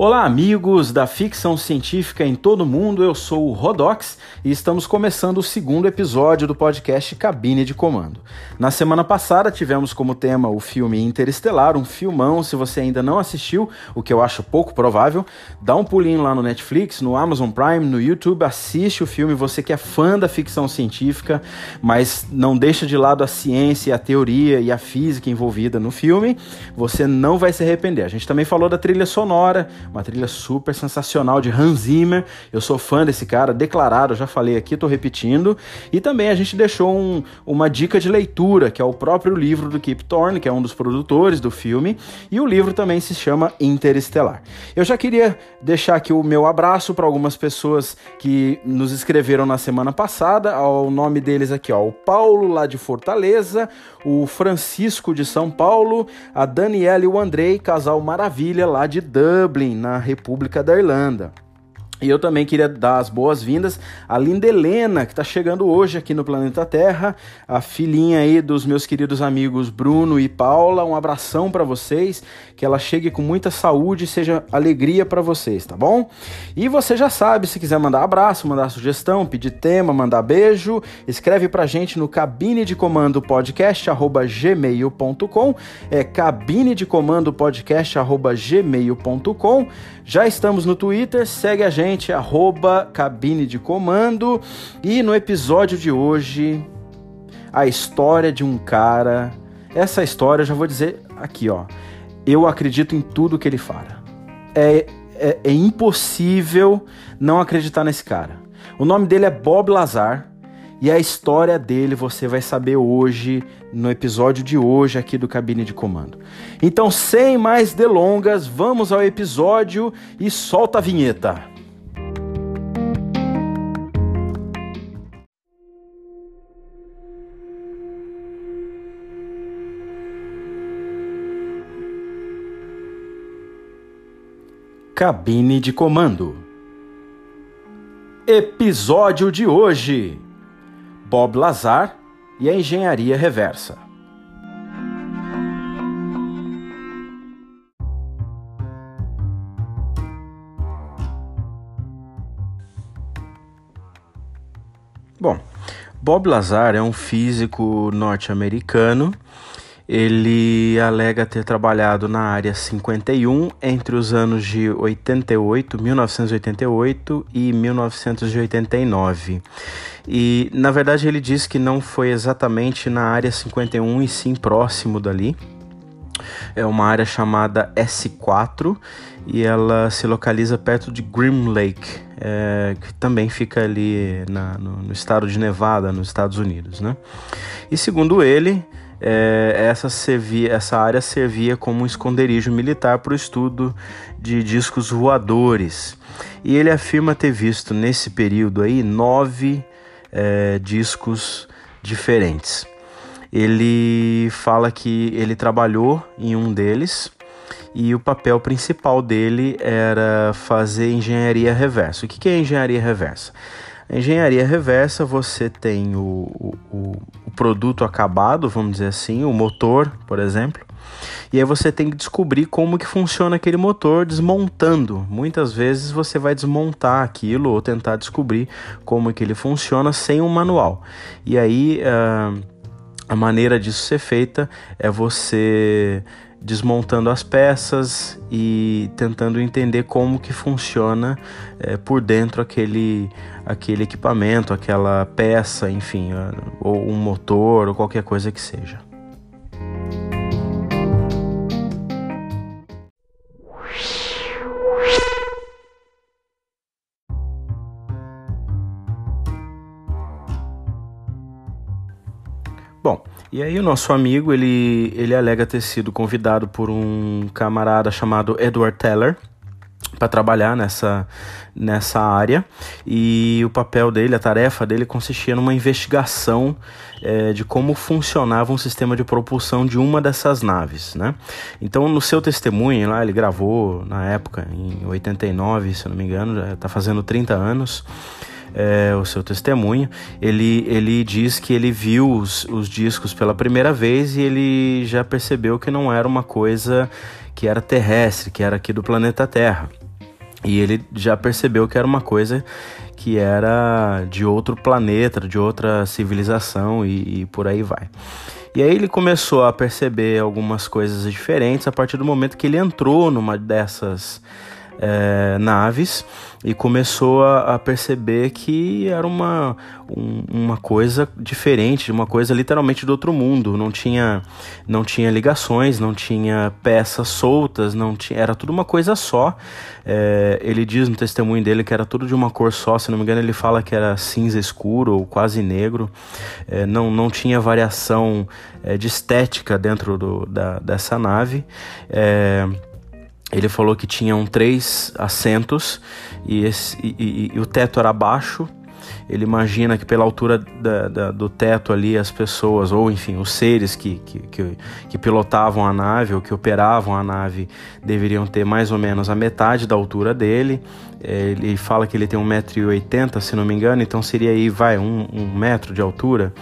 Olá, amigos da ficção científica em todo mundo. Eu sou o Rodox e estamos começando o segundo episódio do podcast Cabine de Comando. Na semana passada tivemos como tema o filme Interestelar, um filmão. Se você ainda não assistiu, o que eu acho pouco provável, dá um pulinho lá no Netflix, no Amazon Prime, no YouTube, assiste o filme. Você que é fã da ficção científica, mas não deixa de lado a ciência, a teoria e a física envolvida no filme, você não vai se arrepender. A gente também falou da trilha sonora uma trilha super sensacional de Hans Zimmer. Eu sou fã desse cara, declarado, já falei aqui, tô repetindo. E também a gente deixou um, uma dica de leitura, que é o próprio livro do Kip Thorne, que é um dos produtores do filme, e o livro também se chama Interestelar. Eu já queria deixar aqui o meu abraço para algumas pessoas que nos escreveram na semana passada, ao nome deles aqui, ó, o Paulo lá de Fortaleza, o Francisco de São Paulo, a Daniela e o Andrei, casal maravilha lá de Dublin, na República da Irlanda. E eu também queria dar as boas-vindas à linda Helena, que está chegando hoje aqui no Planeta Terra, a filhinha aí dos meus queridos amigos Bruno e Paula. Um abração para vocês, que ela chegue com muita saúde e seja alegria para vocês, tá bom? E você já sabe, se quiser mandar abraço, mandar sugestão, pedir tema, mandar beijo, escreve pra gente no cabine de comando podcast gmail.com, é cabine de comando podcast gmail.com. Já estamos no Twitter, segue a gente, arroba cabine de comando. E no episódio de hoje, a história de um cara. Essa história eu já vou dizer aqui, ó. Eu acredito em tudo que ele fala. É, é, é impossível não acreditar nesse cara. O nome dele é Bob Lazar. E a história dele você vai saber hoje, no episódio de hoje aqui do Cabine de Comando. Então, sem mais delongas, vamos ao episódio e solta a vinheta. Cabine de Comando. Episódio de hoje. Bob Lazar e a engenharia reversa. Bom, Bob Lazar é um físico norte-americano ele alega ter trabalhado na área 51 entre os anos de 88, 1988 e 1989. E na verdade ele diz que não foi exatamente na área 51 e sim próximo dali. É uma área chamada S4 e ela se localiza perto de Grim Lake, é, que também fica ali na, no, no estado de Nevada, nos Estados Unidos. Né? E segundo ele, é, essa, servia, essa área servia como um esconderijo militar para o estudo de discos voadores. E ele afirma ter visto nesse período aí nove é, discos diferentes. Ele fala que ele trabalhou em um deles e o papel principal dele era fazer engenharia reversa. O que é engenharia reversa? A engenharia reversa, você tem o, o, o, produto acabado, vamos dizer assim, o motor, por exemplo, e aí você tem que descobrir como que funciona aquele motor desmontando. Muitas vezes você vai desmontar aquilo ou tentar descobrir como que ele funciona sem um manual. E aí uh, a maneira disso ser feita é você desmontando as peças e tentando entender como que funciona é, por dentro aquele, aquele equipamento, aquela peça, enfim, ou um motor ou qualquer coisa que seja. E aí o nosso amigo, ele, ele alega ter sido convidado por um camarada chamado Edward Teller para trabalhar nessa, nessa área e o papel dele, a tarefa dele consistia numa investigação é, de como funcionava um sistema de propulsão de uma dessas naves, né? Então no seu testemunho lá, ele gravou na época, em 89, se não me engano, já está fazendo 30 anos, é, o seu testemunho, ele, ele diz que ele viu os, os discos pela primeira vez e ele já percebeu que não era uma coisa que era terrestre, que era aqui do planeta Terra. E ele já percebeu que era uma coisa que era de outro planeta, de outra civilização e, e por aí vai. E aí ele começou a perceber algumas coisas diferentes a partir do momento que ele entrou numa dessas é, naves e começou a, a, perceber que era uma, um, uma coisa diferente, uma coisa literalmente do outro mundo. Não tinha, não tinha ligações, não tinha peças soltas, não tinha, era tudo uma coisa só. É, ele diz no testemunho dele que era tudo de uma cor só, se não me engano, ele fala que era cinza escuro ou quase negro. É, não, não tinha variação é, de estética dentro do, da, dessa nave. É, ele falou que tinham três assentos e, esse, e, e, e o teto era baixo. Ele imagina que pela altura da, da, do teto ali as pessoas, ou enfim, os seres que, que, que, que, pilotavam a nave ou que operavam a nave deveriam ter mais ou menos a metade da altura dele. É, ele fala que ele tem 1,80m, se não me engano, então seria aí, vai, um, um metro de altura,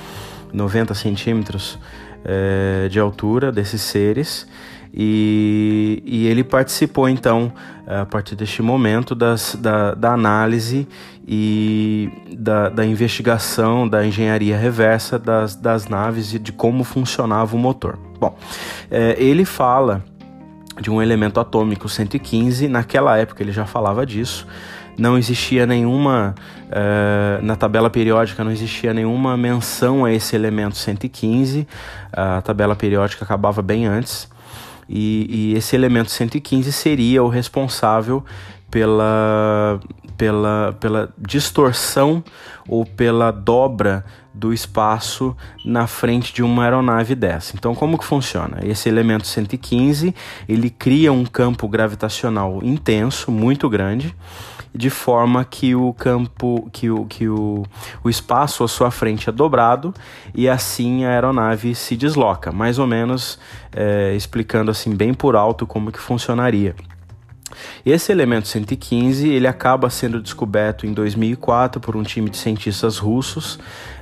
90 centímetros é, de altura desses seres. E, e ele participou então, a partir deste momento, das, da, da análise e da, da, investigação da engenharia reversa das, das naves e de como funcionava o motor. Bom, é, ele fala de um elemento atômico 115, naquela época ele já falava disso, não existia nenhuma, uh, na tabela periódica não existia nenhuma menção a esse elemento 115, a tabela periódica acabava bem antes, e, e esse elemento 115 seria o responsável pela, pela, pela distorção ou pela dobra do espaço na frente de uma aeronave dessa. Então, como que funciona? Esse elemento 115, ele cria um campo gravitacional intenso, muito grande, de forma que o campo, que o, que o, o espaço à sua frente é dobrado e assim a aeronave se desloca, mais ou menos é, explicando assim bem por alto como que funcionaria. Esse elemento 115 ele acaba sendo descoberto em 2004 por um time de cientistas russos.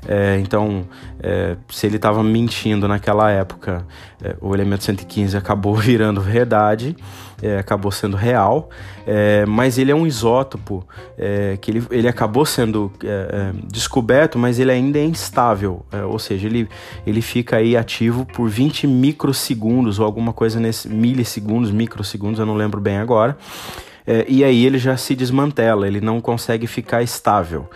É, então, é, se ele estava mentindo naquela época, é, o elemento 115 acabou virando verdade, é, acabou sendo real. É, mas ele é um isótopo é, que ele, ele acabou sendo descoberto, mas ele ainda é instável, ou seja, ele, ele fica aí ativo por 20 microsegundos ou alguma coisa nesse milissegundos, microsegundos, eu não lembro bem agora é, e aí ele já se desmantela, ele não consegue ficar estável.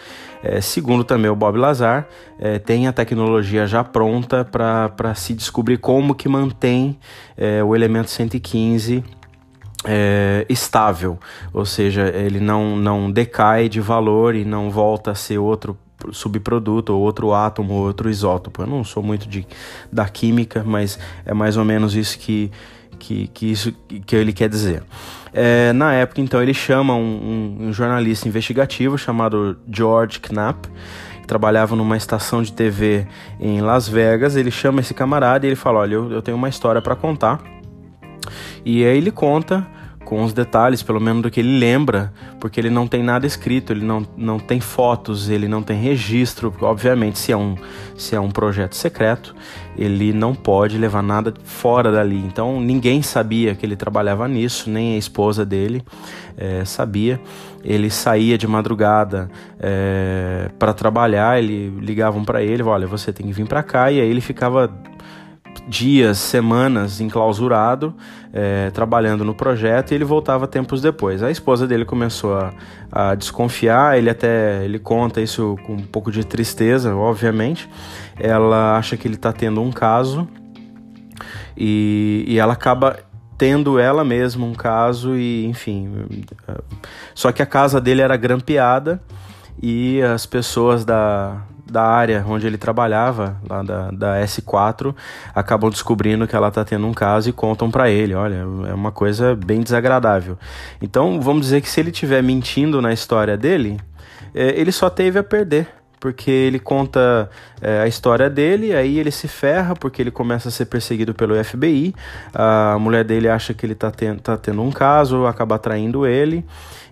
É, segundo também o Bob Lazar, é, tem a tecnologia já pronta para se descobrir como que mantém é, o elemento 115 é, estável, ou seja, ele não, não decai de valor e não volta a ser outro subproduto ou outro átomo ou outro isótopo. Eu não sou muito de, da química, mas é mais ou menos isso que, que, que, isso, que ele quer dizer. É, na época, então, ele chama um, um, jornalista investigativo chamado George Knapp, que trabalhava numa estação de TV em Las Vegas. Ele chama esse camarada e ele fala: Olha, eu, eu tenho uma história para contar. E aí ele conta com os detalhes, pelo menos do que ele lembra, porque ele não tem nada escrito, ele não, não tem fotos, ele não tem registro. Obviamente, se é, um, se é um projeto secreto, ele não pode levar nada fora dali. Então, ninguém sabia que ele trabalhava nisso, nem a esposa dele é, sabia. Ele saía de madrugada é, para trabalhar, ele ligavam para ele, olha, você tem que vir para cá, e aí ele ficava dias, semanas enclausurado, é, trabalhando no projeto, e ele voltava tempos depois. A esposa dele começou a, a, desconfiar, ele até ele conta isso com um pouco de tristeza, obviamente. Ela acha que ele está tendo um caso e, e ela acaba tendo ela mesma um caso e enfim só que a casa dele era grampeada e as pessoas da, da área onde ele trabalhava, lá da, da S4, acabam descobrindo que ela está tendo um caso e contam para ele. Olha, é uma coisa bem desagradável. Então, vamos dizer que se ele estiver mentindo na história dele, é, ele só teve a perder porque ele conta é, a história dele, aí ele se ferra porque ele começa a ser perseguido pelo FBI. A mulher dele acha que ele está tendo, tá tendo um caso, acaba traindo ele.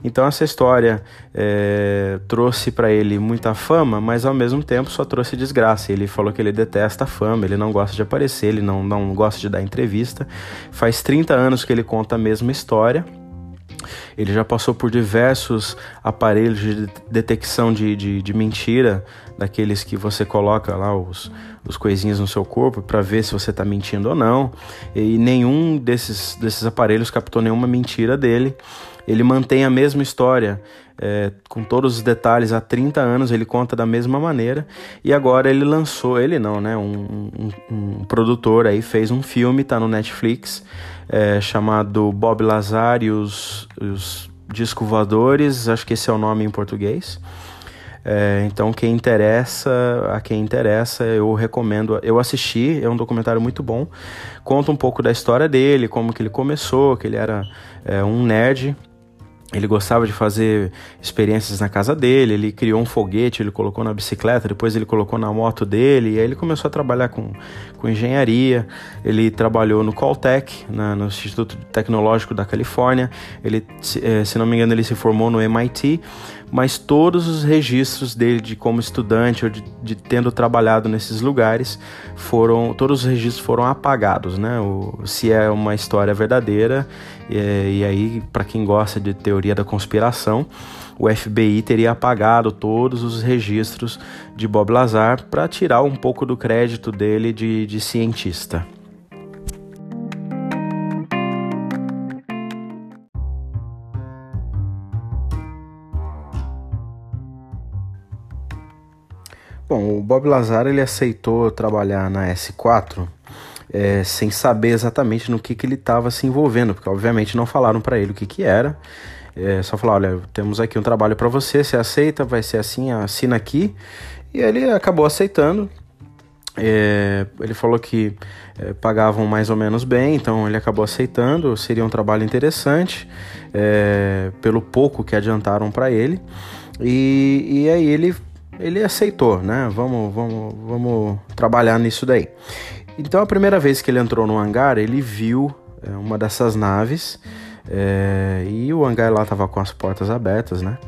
Então essa história é, trouxe para ele muita fama, mas ao mesmo tempo só trouxe desgraça. Ele falou que ele detesta a fama, ele não gosta de aparecer, ele não, não gosta de dar entrevista. Faz 30 anos que ele conta a mesma história. Ele já passou por diversos aparelhos de detecção de, de, de mentira, daqueles que você coloca lá os, os coisinhos no seu corpo para ver se você está mentindo ou não. E nenhum desses, desses aparelhos captou nenhuma mentira dele. Ele mantém a mesma história, é, com todos os detalhes, há 30 anos ele conta da mesma maneira. E agora ele lançou, ele não, né? Um, um, um produtor aí fez um filme, tá no Netflix, é, chamado Bob Lazar e os, os acho que esse é o nome em português. É, então, quem interessa, a quem interessa, eu recomendo. Eu assisti, é um documentário muito bom. Conta um pouco da história dele, como que ele começou, que ele era é, um nerd ele gostava de fazer experiências na casa dele, ele criou um foguete, ele colocou na bicicleta, depois ele colocou na moto dele, e aí ele começou a trabalhar com, com engenharia, ele trabalhou no Caltech, na, no Instituto Tecnológico da Califórnia, ele, se, eh, se não me engano, ele se formou no MIT, mas todos os registros dele de como estudante ou de, de tendo trabalhado nesses lugares foram, todos os registros foram apagados, né? O, se é uma história verdadeira, e, e aí, para quem gosta de teoria da conspiração, o FBI teria apagado todos os registros de Bob Lazar para tirar um pouco do crédito dele de, de cientista. Bom, o Bob Lazar ele aceitou trabalhar na S4 é, sem saber exatamente no que, que ele estava se envolvendo, porque obviamente não falaram para ele o que, que era. É, só falaram: olha, temos aqui um trabalho para você, você aceita, vai ser assim, assina aqui. E ele acabou aceitando. É, ele falou que é, pagavam mais ou menos bem, então ele acabou aceitando. Seria um trabalho interessante, é, pelo pouco que adiantaram para ele. E, e aí ele, ele aceitou, né? Vamos, vamos, vamos trabalhar nisso daí. Então, a primeira vez que ele entrou no hangar, ele viu é, uma dessas naves é, e o hangar lá estava com as portas abertas, né?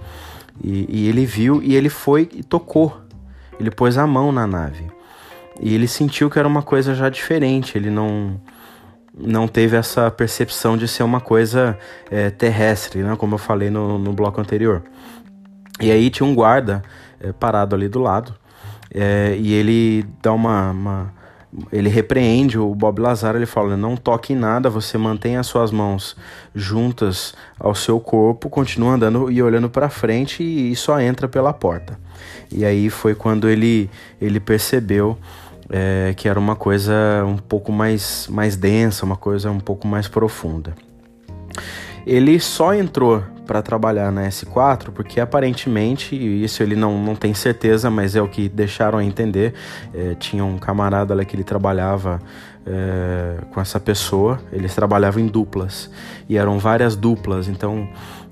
E, e, ele viu e ele foi e tocou. Ele pôs a mão na nave e ele sentiu que era uma coisa já diferente. Ele não não teve essa percepção de ser uma coisa é, terrestre, né? Como eu falei no, no bloco anterior. E aí tinha um guarda é, parado ali do lado é, e ele dá uma, uma ele repreende o Bob Lazar, ele fala: "Não toque em nada, você mantém as suas mãos juntas ao seu corpo, continua andando e olhando para frente e, só entra pela porta". E aí foi quando ele ele percebeu é, que era uma coisa um pouco mais mais densa, uma coisa um pouco mais profunda. Ele só entrou para trabalhar na S4, porque aparentemente, isso ele não, não tem certeza, mas é o que deixaram a entender, é, tinha um camarada lá que ele trabalhava é, com essa pessoa, eles trabalhavam em duplas, e eram várias duplas, então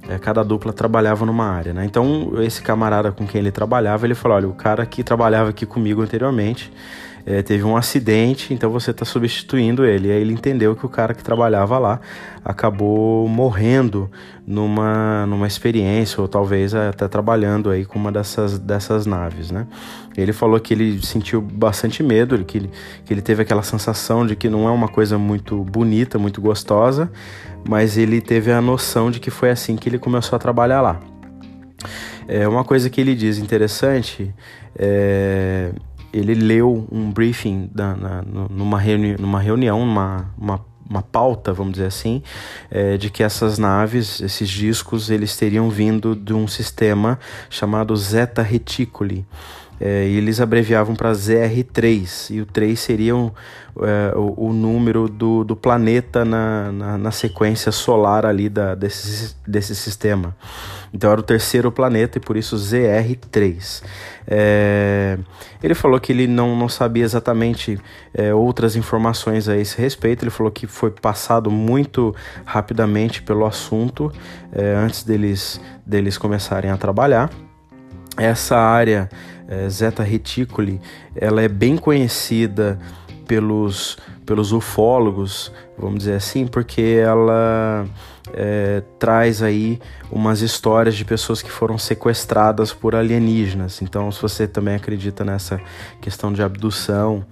é, cada dupla trabalhava numa área, né? Então esse camarada com quem ele trabalhava, ele falou, olha, o cara que trabalhava aqui comigo anteriormente, é, teve um acidente, então você está substituindo ele. E aí ele entendeu que o cara que trabalhava lá acabou morrendo numa, numa experiência, ou talvez até trabalhando aí com uma dessas, dessas naves, né? Ele falou que ele sentiu bastante medo, que ele, que ele teve aquela sensação de que não é uma coisa muito bonita, muito gostosa, mas ele teve a noção de que foi assim que ele começou a trabalhar lá. É uma coisa que ele diz interessante é, ele leu um briefing da, na, numa, reuni numa reunião, numa uma, uma pauta, vamos dizer assim, é, de que essas naves, esses discos, eles teriam vindo de um sistema chamado Zeta Reticuli. É, e eles abreviavam para ZR3, e o 3 seria um, é, o, o, número do, do planeta na, na, na, sequência solar ali da, desse, desse sistema. Então era o terceiro planeta e por isso ZR3. É, ele falou que ele não, não sabia exatamente é, outras informações a esse respeito. Ele falou que foi passado muito rapidamente pelo assunto é, antes deles, deles começarem a trabalhar. Essa área é, Zeta Reticuli ela é bem conhecida pelos, pelos ufólogos, vamos dizer assim, porque ela é, traz aí umas histórias de pessoas que foram sequestradas por alienígenas. Então, se você também acredita nessa questão de abdução,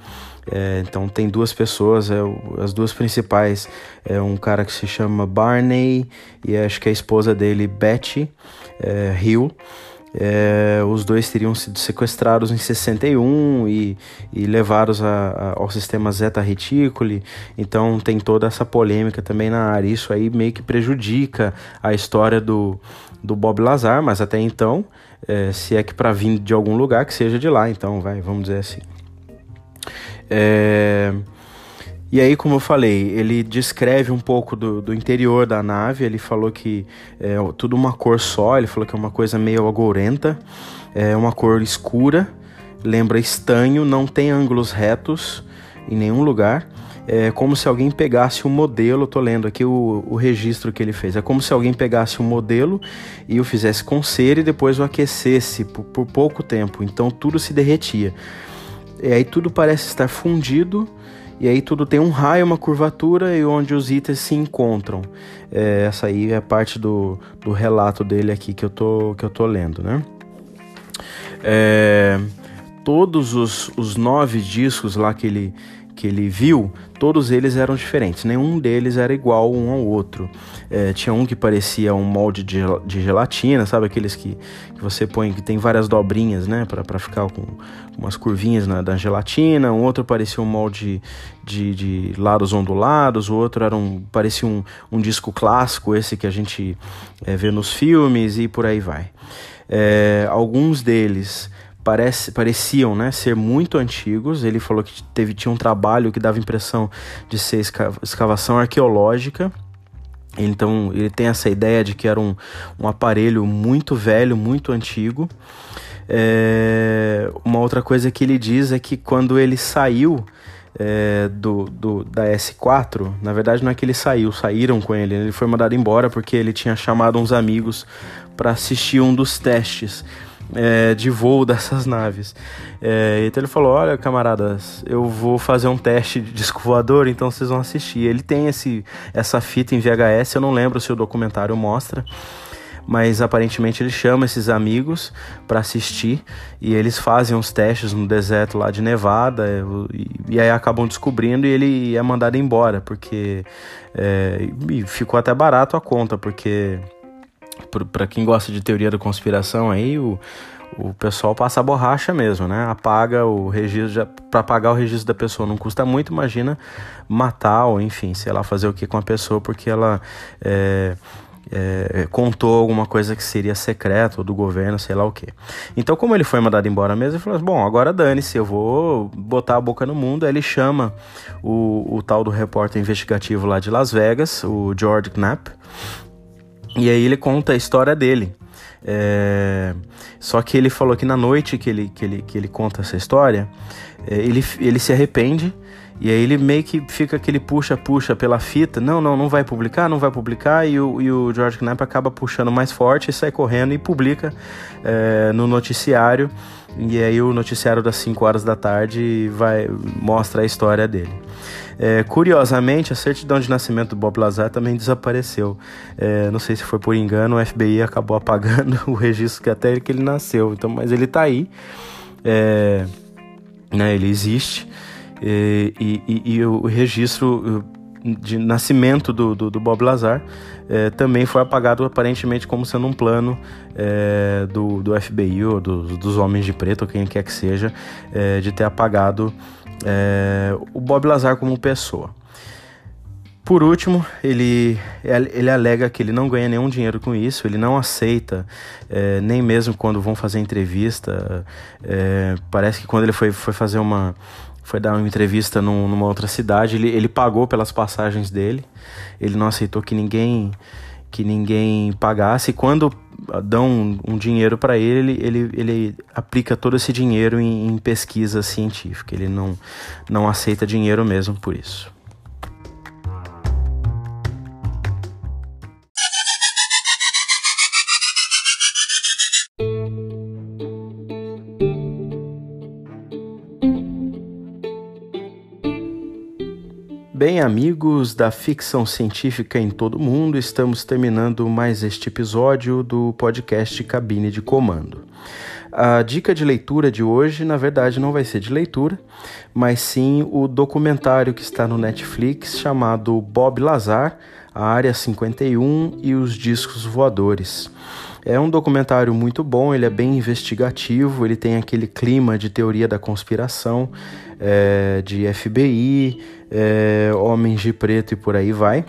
É, então tem duas pessoas, é, as duas principais é um cara que se chama Barney e acho que a esposa dele, Betty é, Hill. É, os dois teriam sido sequestrados em 61 e, e levados a, a, ao sistema Zeta Reticuli, então tem toda essa polêmica também na área. Isso aí meio que prejudica a história do, do Bob Lazar, mas até então, é, se é que para vir de algum lugar, que seja de lá, então vai, vamos dizer assim. É, e aí, como eu falei, ele descreve um pouco do, do interior da nave. Ele falou que é tudo uma cor só. Ele falou que é uma coisa meio agourenta, é uma cor escura, lembra estanho, não tem ângulos retos em nenhum lugar. É como se alguém pegasse um modelo, tô lendo aqui o, o registro que ele fez. É como se alguém pegasse um modelo e o fizesse com cera e depois o aquecesse por, por pouco tempo. Então tudo se derretia. E aí tudo parece estar fundido e aí tudo tem um raio, uma curvatura e onde os itens se encontram. É, essa aí é parte do, do relato dele aqui que eu tô, que eu tô lendo, né? É, todos os, os nove discos lá que ele, que ele viu, todos eles eram diferentes, nenhum deles era igual um ao outro. É, tinha um que parecia um molde de, de gelatina, sabe? Aqueles que, que você põe, que tem várias dobrinhas, né? para ficar com umas curvinhas na, da gelatina. Um outro parecia um molde de, de lados ondulados, o outro era um, parecia um, um disco clássico, esse que a gente é, vê nos filmes e por aí vai. É, alguns deles parece, pareciam né, ser muito antigos. Ele falou que teve, tinha um trabalho que dava impressão de ser escavação arqueológica. Então ele tem essa ideia de que era um, um aparelho muito velho, muito antigo. É, uma outra coisa que ele diz é que quando ele saiu é, do, do, da S4, na verdade não é que ele saiu, saíram com ele, ele foi mandado embora porque ele tinha chamado uns amigos para assistir um dos testes é, de voo dessas naves. É, então ele falou: Olha, camaradas, eu vou fazer um teste de disco voador, então vocês vão assistir. Ele tem esse, essa fita em VHS, eu não lembro se o documentário mostra. Mas aparentemente ele chama esses amigos para assistir e eles fazem uns testes no deserto lá de Nevada e, e aí acabam descobrindo e ele é mandado embora porque é, ficou até barato a conta porque para quem gosta de teoria da conspiração aí, o, o pessoal passa a borracha mesmo, né? Apaga o registro, para apagar o registro da pessoa não custa muito, imagina matar ou enfim, sei lá, fazer o que com a pessoa porque ela é, é, contou alguma coisa que seria secreto ou do governo, sei lá o que. Então, como ele foi mandado embora mesmo, ele falou assim, bom, agora dane-se, eu vou botar a boca no mundo. Aí ele chama o, o tal do repórter investigativo lá de Las Vegas, o George Knapp, e aí ele conta a história dele. É... Só que ele falou que na noite que ele, que ele, que ele conta essa história, é, ele, ele se arrepende. E aí ele meio que fica aquele puxa-puxa pela fita. Não, não, não vai publicar, não vai publicar. E o, e o George Knapp acaba puxando mais forte e sai correndo e publica é, no noticiário. E aí o noticiário das 5 horas da tarde vai mostra a história dele. É, curiosamente, a certidão de nascimento do Bob Lazar também desapareceu. É, não sei se foi por engano, o FBI acabou apagando o registro que até que ele nasceu. Então, mas ele está aí, é, né, ele existe e, e, e, o registro de nascimento do, do, do Bob Lazar é, também foi apagado aparentemente como sendo um plano é, do, do FBI ou do, dos homens de preto, ou quem quer que seja, é, de ter apagado é, o Bob Lazar como pessoa. Por último, ele, ele alega que ele não ganha nenhum dinheiro com isso, ele não aceita, é, nem mesmo quando vão fazer entrevista. É, parece que quando ele foi, foi fazer uma. Foi dar uma entrevista num, numa outra cidade, ele, ele pagou pelas passagens dele, ele não aceitou que ninguém que ninguém pagasse. Quando dão um, dinheiro para ele, ele, ele aplica todo esse dinheiro em, em pesquisa científica. Ele não, não aceita dinheiro mesmo por isso. Amigos da ficção científica em todo o mundo, estamos terminando mais este episódio do podcast Cabine de Comando. A dica de leitura de hoje, na verdade, não vai ser de leitura, mas sim o documentário que está no Netflix chamado Bob Lazar, a Área 51 e os Discos Voadores. É um documentário muito bom, ele é bem investigativo, ele tem aquele clima de teoria da conspiração, é, de FBI, é, homens de preto e por aí vai.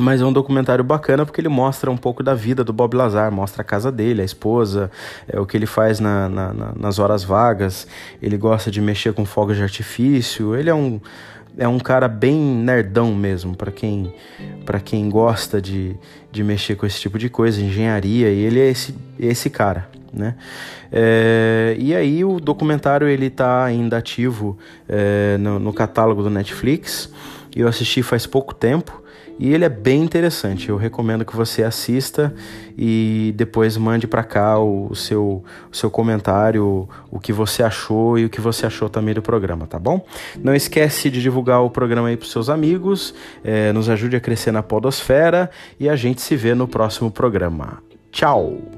Mas é um documentário bacana porque ele mostra um pouco da vida do Bob Lazar, mostra a casa dele, a esposa, é, o que ele faz na, na, na, nas horas vagas. Ele gosta de mexer com fogos de artifício. Ele é um, é um cara bem nerdão mesmo, para quem, pra quem gosta de, de mexer com esse tipo de coisa, engenharia, e ele é esse, esse cara, né? É, e aí o documentário ele tá ainda ativo é, no, no catálogo do Netflix, eu assisti faz pouco tempo, e ele é bem interessante. Eu recomendo que você assista e depois mande para cá o, seu, o seu comentário, o que você achou e o que você achou também do programa, tá bom? Não esquece de divulgar o programa aí para seus amigos, é, nos ajude a crescer na podosfera e a gente se vê no próximo programa. Tchau!